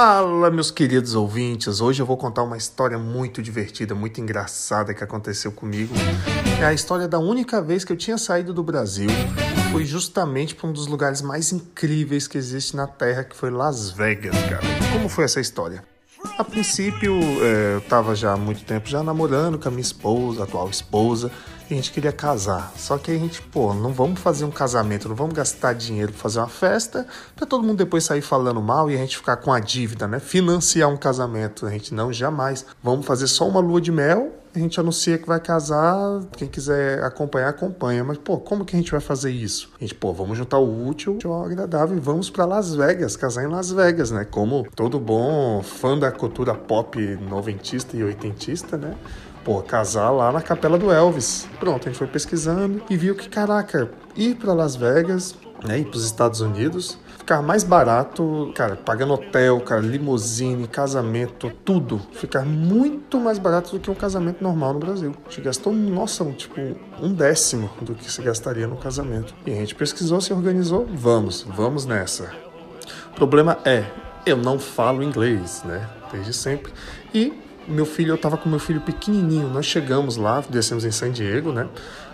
Fala, meus queridos ouvintes. Hoje eu vou contar uma história muito divertida, muito engraçada que aconteceu comigo. É a história da única vez que eu tinha saído do Brasil. Foi justamente para um dos lugares mais incríveis que existe na Terra, que foi Las Vegas, cara. Como foi essa história? A princípio, é, eu estava já há muito tempo já namorando com a minha esposa, atual esposa, e a gente queria casar. Só que a gente, pô, não vamos fazer um casamento, não vamos gastar dinheiro para fazer uma festa, para todo mundo depois sair falando mal e a gente ficar com a dívida, né? Financiar um casamento, a gente não jamais. Vamos fazer só uma lua de mel a gente anuncia que vai casar, quem quiser acompanhar, acompanha. Mas, pô, como que a gente vai fazer isso? A gente, pô, vamos juntar o útil ao agradável e vamos para Las Vegas, casar em Las Vegas, né? Como todo bom fã da cultura pop noventista e oitentista, né? Pô, casar lá na capela do Elvis. Pronto, a gente foi pesquisando e viu que, caraca, ir para Las Vegas, né, ir para os Estados Unidos ficar mais barato, cara, pagando hotel, cara, limusine, casamento, tudo. Ficar muito mais barato do que um casamento normal no Brasil. A gente gastou, nossa, tipo, um décimo do que se gastaria no casamento. E a gente pesquisou, se organizou, vamos, vamos nessa. O problema é, eu não falo inglês, né? Desde sempre. E meu filho, eu tava com meu filho pequenininho. Nós chegamos lá, descemos em San Diego, né?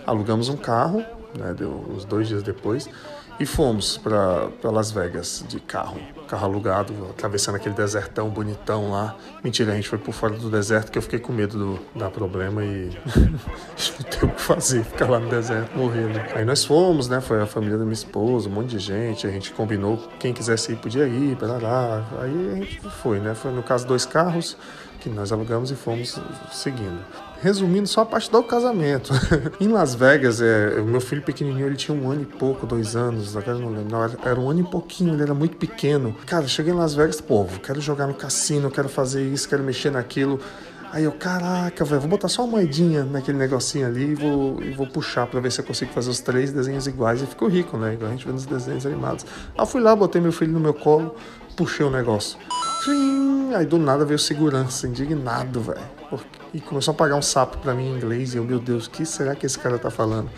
Alugamos um carro, né? Deu uns dois dias depois. E fomos para Las Vegas de carro, carro alugado, atravessando aquele desertão bonitão lá. Mentira, a gente foi por fora do deserto que eu fiquei com medo do dar problema e não tem o que fazer, ficar lá no deserto morrendo. Aí nós fomos, né? Foi a família da minha esposa, um monte de gente. A gente combinou quem quisesse ir podia ir, lá. Aí a gente foi, né? Foi no caso dois carros que nós alugamos e fomos seguindo resumindo só a parte do casamento. em Las Vegas, é, o meu filho pequenininho, ele tinha um ano e pouco, dois anos, agora não lembro, não, era, um ano e pouquinho, ele era muito pequeno. Cara, cheguei em Las Vegas, povo, quero jogar no cassino, quero fazer isso, quero mexer naquilo. Aí eu, caraca, velho, vou botar só uma moedinha naquele negocinho ali e vou, e vou puxar pra ver se eu consigo fazer os três desenhos iguais e ficou rico, né? Igual a gente vê nos desenhos animados. Aí eu fui lá, botei meu filho no meu colo, puxei o negócio. Aí do nada veio segurança, indignado, velho. E começou a pagar um sapo pra mim em inglês. E eu, meu Deus, o que será que esse cara tá falando?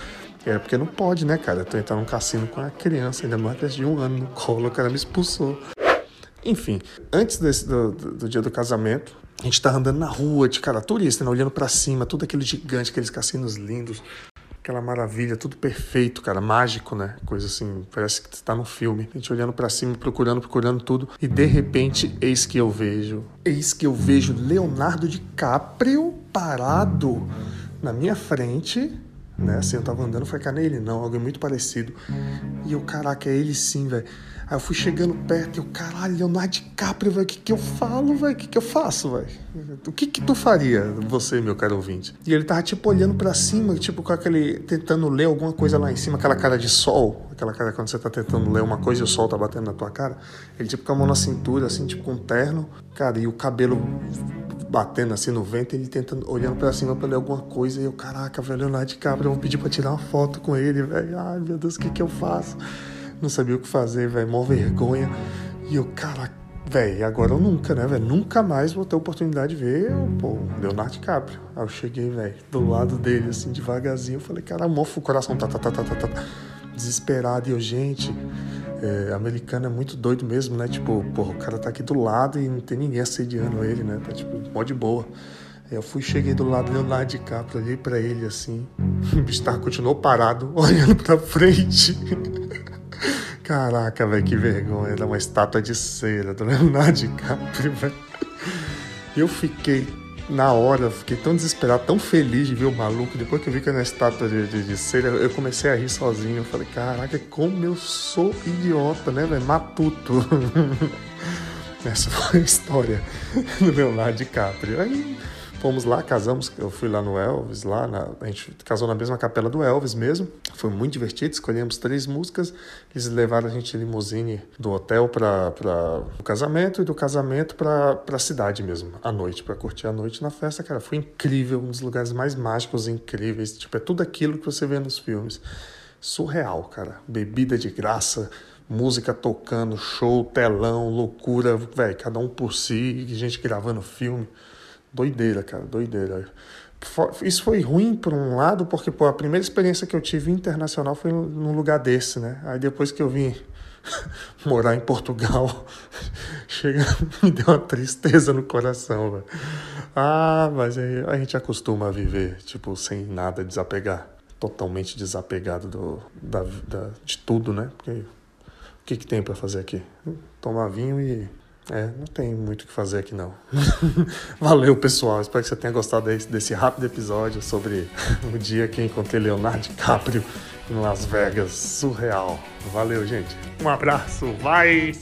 É porque não pode, né, cara? Eu tô entrando num cassino com a criança, ainda mais de um ano no colo, o cara me expulsou. Enfim, antes desse, do, do, do dia do casamento, a gente tá andando na rua de cara turista, né? Olhando para cima, tudo aquele gigante, aqueles cassinos lindos aquela maravilha, tudo perfeito, cara, mágico, né? Coisa assim, parece que está no filme. A gente olhando para cima, procurando, procurando tudo, e de repente, eis que eu vejo, eis que eu vejo Leonardo DiCaprio parado na minha frente, né? Assim, eu tava andando, foi cá nele, não, algo muito parecido. E eu, caraca, é ele sim, velho. Aí eu fui chegando perto e eu, caralho, Leonardo DiCaprio, velho, o que que eu falo? O que que eu faço, velho? O que que tu faria, você, meu caro ouvinte? E ele tava, tipo, olhando para cima, tipo, com aquele, tentando ler alguma coisa lá em cima, aquela cara de sol, aquela cara quando você tá tentando ler uma coisa e o sol tá batendo na tua cara. Ele, tipo, com a mão na cintura, assim, tipo, com um terno, cara, e o cabelo batendo assim no vento, ele tentando, olhando para cima para ler alguma coisa, e eu, caraca, velho, Leonardo DiCaprio, eu vou pedir pra tirar uma foto com ele, velho. Ai, meu Deus, o que que eu faço? Não sabia o que fazer, velho, mó vergonha. E eu, cara, velho, agora ou nunca, né, velho? Nunca mais vou ter oportunidade de ver pô, Leonardo DiCaprio. Aí eu cheguei, velho, do lado dele, assim, devagarzinho. Eu falei, cara, mofo, o coração tá, tá, tá, tá, tá, tá, desesperado. E eu, gente, é, americano é muito doido mesmo, né? Tipo, porra, o cara tá aqui do lado e não tem ninguém assediando ele, né? Tá, tipo, mó de boa. Eu fui, cheguei do lado do Leonardo DiCaprio, olhei pra ele, assim. O bicho continuou parado, olhando pra frente. Caraca, velho, que vergonha. Era uma estátua de cera do Leonardo DiCaprio, velho. Eu fiquei, na hora, fiquei tão desesperado, tão feliz de ver o maluco. Depois que eu vi que era uma estátua de, de, de cera, eu comecei a rir sozinho. Eu falei, caraca, como eu sou idiota, né, velho? Matuto. Essa foi a história do Leonardo DiCaprio. Aí Fomos lá, casamos, eu fui lá no Elvis, lá na, a gente casou na mesma capela do Elvis mesmo. Foi muito divertido, escolhemos três músicas. Eles levaram a gente limusine do hotel para o casamento e do casamento para a cidade mesmo, à noite, para curtir a noite na festa. Cara, foi incrível, um dos lugares mais mágicos incríveis. Tipo, é tudo aquilo que você vê nos filmes. Surreal, cara. Bebida de graça, música tocando, show, telão, loucura, velho, cada um por si, gente gravando filme. Doideira, cara, doideira. Isso foi ruim por um lado, porque pô, a primeira experiência que eu tive internacional foi num lugar desse, né? Aí depois que eu vim morar em Portugal chega, me deu uma tristeza no coração, velho. Ah, mas a gente acostuma a viver, tipo, sem nada, desapegar. Totalmente desapegado do, da, da, de tudo, né? Porque o que, que tem para fazer aqui? Tomar vinho e é, não tem muito o que fazer aqui não. Valeu, pessoal. Espero que você tenha gostado desse, rápido episódio sobre o dia que encontrei Leonardo DiCaprio em Las Vegas. Surreal. Valeu, gente. Um abraço. Vai!